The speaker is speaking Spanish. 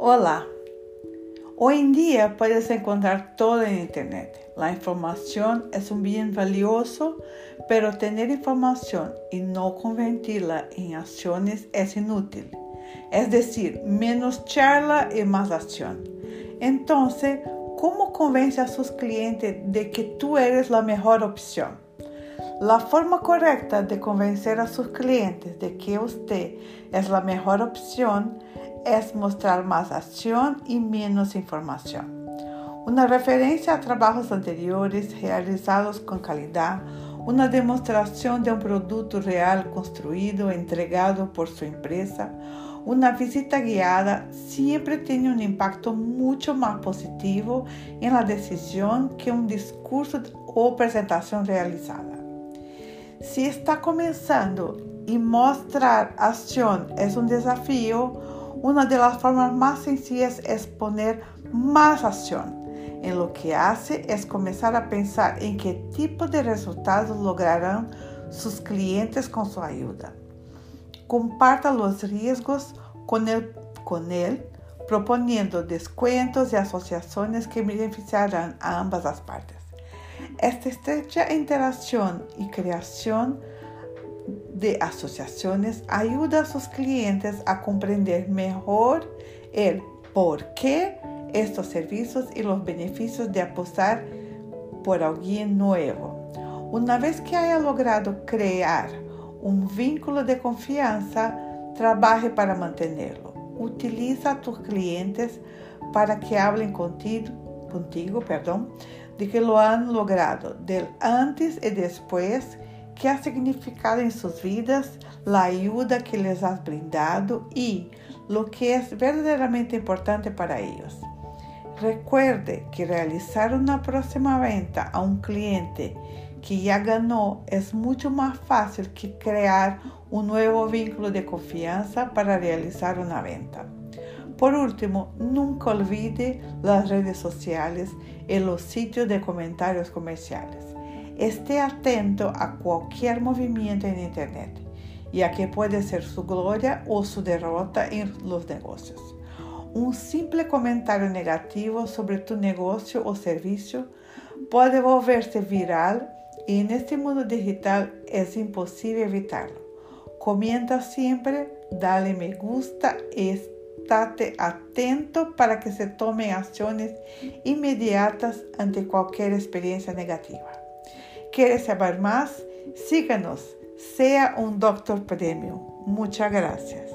Olá! Hoy en día puedes encontrar todo en Internet. La información es un bien valioso, pero tener información y no convertirla en acciones es inútil. Es decir, menos charla y más acción. Entonces, ¿cómo convence a sus clientes de que tú eres la mejor opción? La forma correcta de convencer a sus clientes de que usted es la mejor opción es mostrar más acción y menos información. Una referencia a trabajos anteriores realizados con calidad, una demostración de un producto real construido, entregado por su empresa, una visita guiada siempre tiene un impacto mucho más positivo en la decisión que un discurso o presentación realizada. Si está comenzando y mostrar acción es un desafío, una de las formas más sencillas es poner más acción. En lo que hace es comenzar a pensar en qué tipo de resultados lograrán sus clientes con su ayuda. Comparta los riesgos con él, proponiendo descuentos y asociaciones que beneficiarán a ambas las partes. Esta estrecha interacción y creación de asociaciones ayuda a sus clientes a comprender mejor el por qué estos servicios y los beneficios de apostar por alguien nuevo. Una vez que haya logrado crear un vínculo de confianza, trabaje para mantenerlo. Utiliza a tus clientes para que hablen contigo, contigo perdón, de que lo han logrado, del antes y después que ha significado en sus vidas, la ayuda que les has brindado y lo que es verdaderamente importante para ellos. Recuerde que realizar una próxima venta a un cliente que ya ganó es mucho más fácil que crear un nuevo vínculo de confianza para realizar una venta. Por último, nunca olvide las redes sociales y los sitios de comentarios comerciales. Esté atento a cualquier movimiento en Internet, ya que puede ser su gloria o su derrota en los negocios. Un simple comentario negativo sobre tu negocio o servicio puede volverse viral y en este mundo digital es imposible evitarlo. Comenta siempre, dale me gusta y estate atento para que se tomen acciones inmediatas ante cualquier experiencia negativa. ¿Quieres saber más? Síganos. Sea un doctor premium. Muchas gracias.